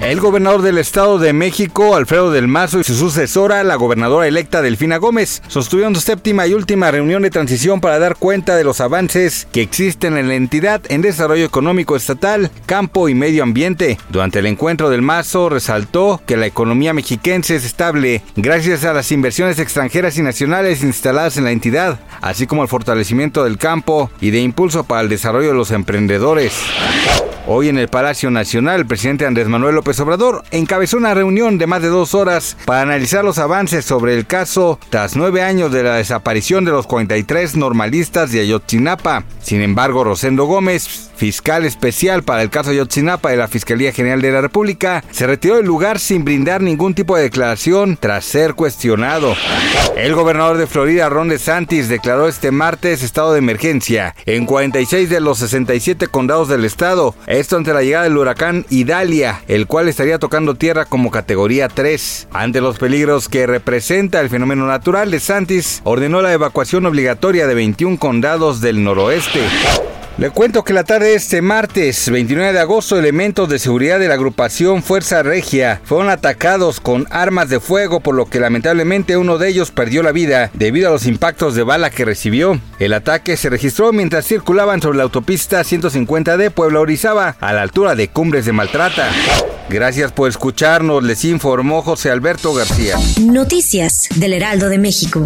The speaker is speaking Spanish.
El gobernador del Estado de México, Alfredo del Mazo, y su sucesora, la gobernadora electa Delfina Gómez, sostuvieron su séptima y última reunión de transición para dar cuenta de los avances que existen en la entidad en desarrollo económico estatal, campo y medio ambiente. Durante el encuentro del Mazo resaltó que la economía mexiquense es estable gracias a las inversiones extranjeras y nacionales instaladas en la entidad, así como al fortalecimiento del campo y de impulso para el desarrollo de los emprendedores. Hoy en el Palacio Nacional, el presidente Andrés Manuel López Obrador encabezó una reunión de más de dos horas para analizar los avances sobre el caso tras nueve años de la desaparición de los 43 normalistas de Ayotzinapa. Sin embargo, Rosendo Gómez, fiscal especial para el caso Ayotzinapa de la Fiscalía General de la República, se retiró del lugar sin brindar ningún tipo de declaración tras ser cuestionado. El gobernador de Florida, Ron DeSantis, declaró este martes estado de emergencia en 46 de los 67 condados del estado. Esto ante la llegada del huracán Idalia, el cual estaría tocando tierra como categoría 3. Ante los peligros que representa el fenómeno natural, DeSantis ordenó la evacuación obligatoria de 21 condados del noroeste. Le cuento que la tarde de este martes, 29 de agosto, elementos de seguridad de la agrupación Fuerza Regia fueron atacados con armas de fuego, por lo que lamentablemente uno de ellos perdió la vida debido a los impactos de bala que recibió. El ataque se registró mientras circulaban sobre la autopista 150 de Puebla Orizaba, a la altura de Cumbres de Maltrata. Gracias por escucharnos, les informó José Alberto García. Noticias del Heraldo de México.